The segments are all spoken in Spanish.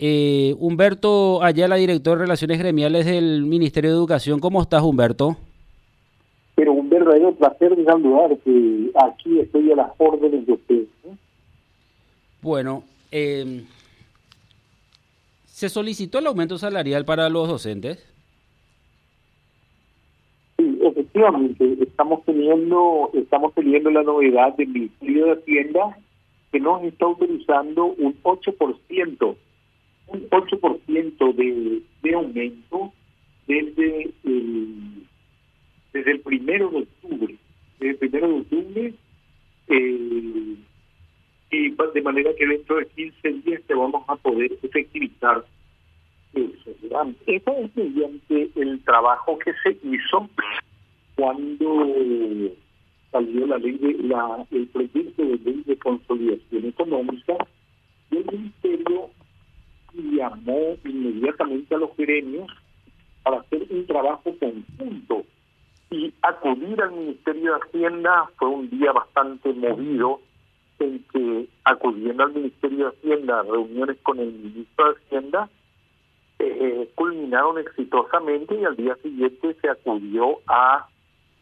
Eh, Humberto Ayala, director de Relaciones Gremiales del Ministerio de Educación. ¿Cómo estás, Humberto? Pero un verdadero placer de que Aquí estoy a las órdenes de ustedes. Bueno, eh, ¿se solicitó el aumento salarial para los docentes? Sí, efectivamente, estamos teniendo, estamos teniendo la novedad del Ministerio de Hacienda que nos está autorizando un 8%, un 8% de, de aumento desde el, desde el primero de octubre. Desde el primero de octubre, eh, y de manera que dentro de 15 días te vamos a poder efectivizar eso. Eso es mediante el trabajo que se hizo cuando salió la ley de la el proyecto de ley de consolidación económica y el ministerio llamó inmediatamente a los gremios para hacer un trabajo conjunto y acudir al Ministerio de Hacienda. Fue un día bastante movido en que acudiendo al Ministerio de Hacienda reuniones con el ministro de Hacienda eh, culminaron exitosamente y al día siguiente se acudió a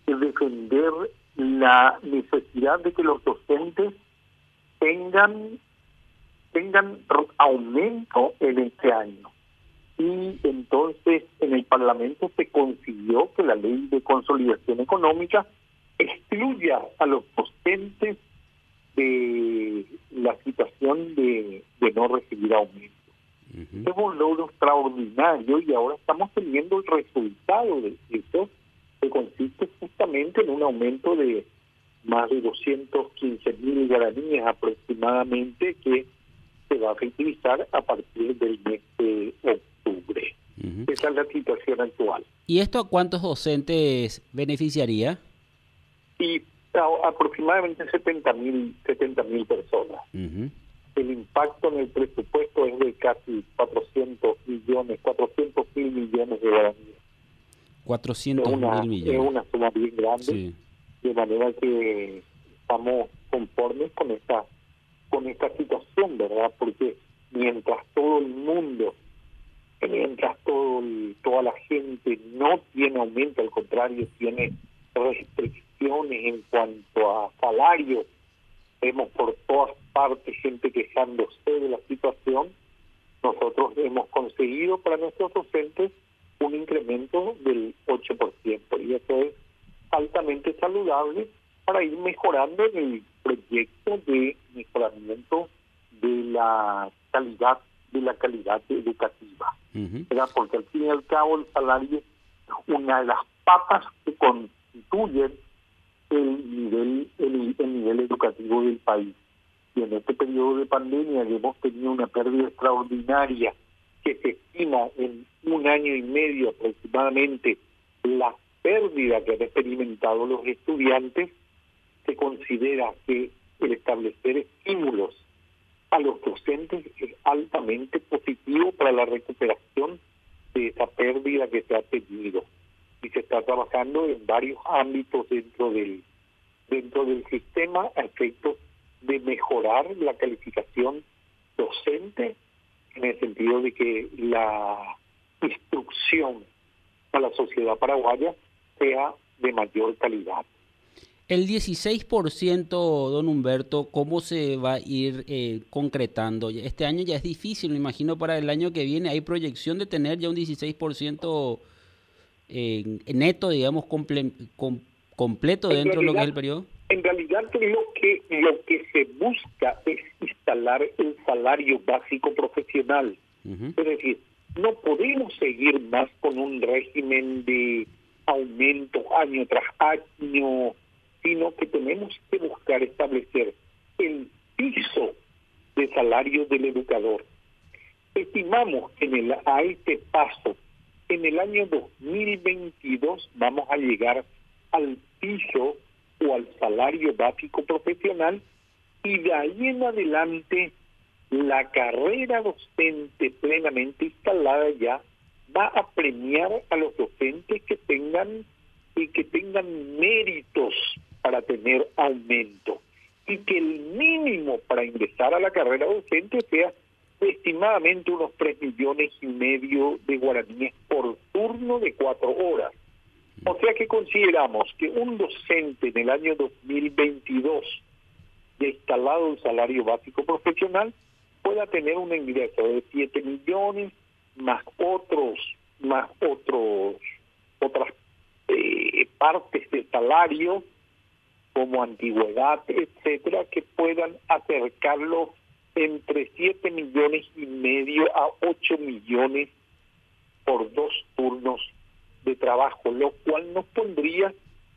defender la necesidad de que los docentes tengan tengan aumento en este año. Y entonces en el Parlamento se consiguió que la ley de consolidación económica excluya a los docentes de la situación de, de no recibir aumento. Es un logro extraordinario y ahora estamos teniendo el resultado de eso que consiste justamente en un aumento de más de 215 mil guaraníes aproximadamente que se va a efectivizar a partir del mes de octubre. Esa es la situación actual. ¿Y esto a cuántos docentes beneficiaría? Y aproximadamente 70 mil 70 mil personas. El impacto en el presupuesto es de casi 400 millones, 400 mil millones de guaraníes. 400 mil millones. Es una suma bien grande, de manera que estamos conformes con esta con esta situación, ¿verdad? Porque mientras todo el mundo, mientras todo toda la gente no tiene aumento, al contrario, tiene restricciones en cuanto a salarios, vemos por todas partes gente quejándose de la situación, nosotros hemos conseguido para nuestros docentes un incremento del 8%. Y eso es altamente saludable para ir mejorando el proyecto de mejoramiento de la calidad de la calidad educativa. Porque al fin y al cabo el salario es una de las patas que constituyen el nivel el, el nivel educativo del país. Y en este periodo de pandemia hemos tenido una pérdida extraordinaria que se estima en un año y medio aproximadamente la pérdida que han experimentado los estudiantes, se considera que el establecer estímulos a los docentes es altamente positivo para la recuperación de esa pérdida que se ha tenido y se está trabajando en varios ámbitos dentro del dentro del sistema a efectos de mejorar la calificación docente en el sentido de que la instrucción a la sociedad paraguaya sea de mayor calidad. El 16%, don Humberto, ¿cómo se va a ir eh, concretando? Este año ya es difícil, me imagino para el año que viene hay proyección de tener ya un 16% eh, neto, digamos, completo dentro de lo que es el periodo. En realidad lo que, lo que se busca es instalar el salario básico profesional. Es decir, no podemos seguir más con un régimen de aumento año tras año, sino que tenemos que buscar establecer el piso de salario del educador. Estimamos que en el, a este paso, en el año 2022 vamos a llegar al piso o al salario básico profesional y de ahí en adelante la carrera docente plenamente instalada ya va a premiar a los docentes que tengan y que tengan méritos para tener aumento y que el mínimo para ingresar a la carrera docente sea estimadamente unos 3 millones y medio de guaraníes por turno de cuatro horas. O sea que consideramos que un docente en el año 2022 de instalado el salario básico profesional pueda tener un ingreso de 7 millones más otros más otros otras eh, partes de salario como antigüedad, etcétera, que puedan acercarlo entre 7 millones y medio a 8 millones por dos turnos de trabajo, lo cual nos pondría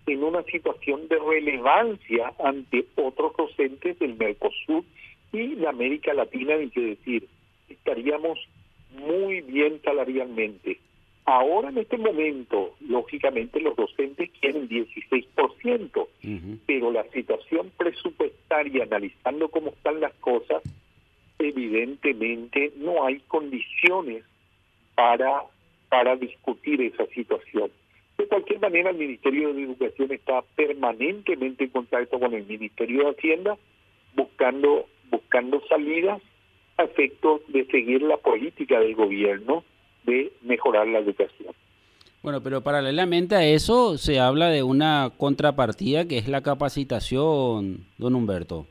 en una situación de relevancia ante otros docentes del Mercosur y de América Latina, hay que decir, estaríamos muy bien salarialmente. Ahora en este momento, lógicamente los docentes quieren 16%, pero la situación presupuestaria, analizando cómo están las cosas, evidentemente no hay condiciones para, para discutir esa situación. De cualquier manera, el Ministerio de Educación está permanentemente en contacto con el Ministerio de Hacienda, buscando, buscando salidas a efecto de seguir la política del gobierno de mejorar la educación. Bueno, pero paralelamente a eso se habla de una contrapartida que es la capacitación, don Humberto.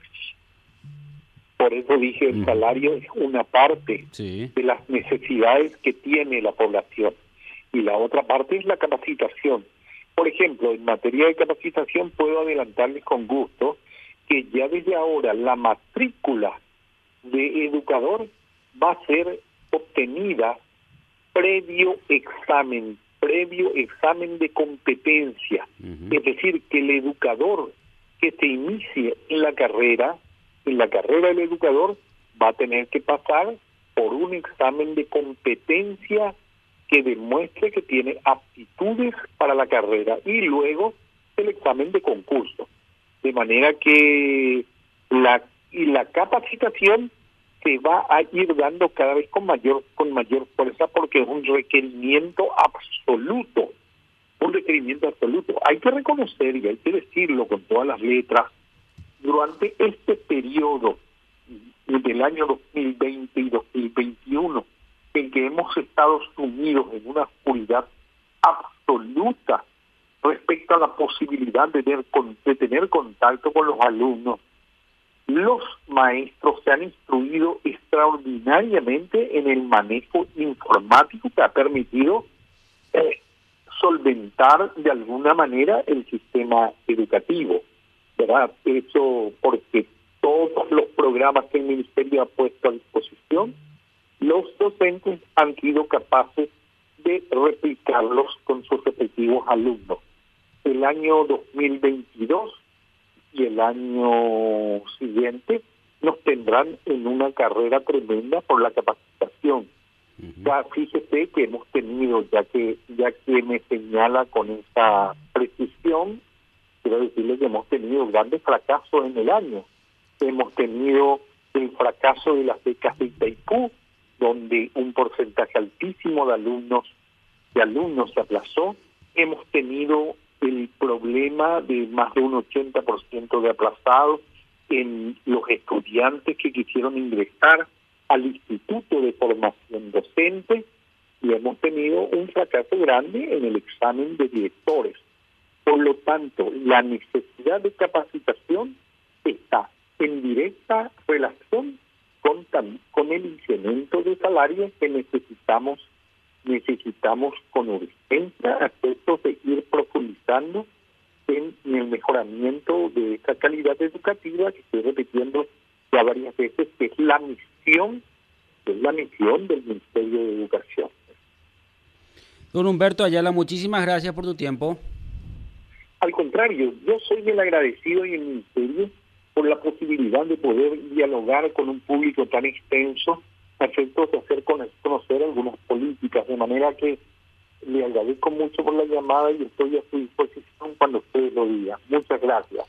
Por eso dije, el salario es una parte de las necesidades que tiene la población y la otra parte es la capacitación. Por ejemplo, en materia de capacitación puedo adelantarles con gusto que ya desde ahora la matrícula de educador va a ser obtenida previo examen, previo examen de competencia. Es decir, que el educador que se inicie en la carrera en la carrera del educador va a tener que pasar por un examen de competencia que demuestre que tiene aptitudes para la carrera y luego el examen de concurso. De manera que la y la capacitación se va a ir dando cada vez con mayor con mayor fuerza porque es un requerimiento absoluto, un requerimiento absoluto. Hay que reconocer y hay que decirlo con todas las letras durante este periodo del año 2020 y 2021, en que hemos estado sumidos en una oscuridad absoluta respecto a la posibilidad de tener, de tener contacto con los alumnos, los maestros se han instruido extraordinariamente en el manejo informático que ha permitido eh, solventar de alguna manera el sistema educativo. ¿verdad? Eso porque todos los programas que el Ministerio ha puesto a disposición, los docentes han sido capaces de replicarlos con sus respectivos alumnos. El año 2022 y el año siguiente nos tendrán en una carrera tremenda por la capacitación. Ya fíjese que hemos tenido, ya que ya que me señala con esa precisión, quiero decirles que hemos tenido grandes fracasos en el año. Hemos tenido el fracaso de las becas de Itaipú, donde un porcentaje altísimo de alumnos de alumnos se aplazó. Hemos tenido el problema de más de un 80% de aplazados en los estudiantes que quisieron ingresar al Instituto de Formación Docente y hemos tenido un fracaso grande en el examen de directores. Por lo tanto, la necesidad de capacitación está en directa relación con, con el incremento de salario que necesitamos necesitamos con urgencia aspectos de ir profundizando en, el mejoramiento de esta calidad educativa que estoy repitiendo ya varias veces que es la misión es la misión del Ministerio de Educación. Don Humberto Ayala, muchísimas gracias por tu tiempo. Al contrario, yo soy el agradecido y el ministerio por la posibilidad de poder dialogar con un público tan extenso a efectos de hacer conocer algunas políticas, de manera que le agradezco mucho por la llamada y estoy a su disposición cuando ustedes lo digan. Muchas gracias.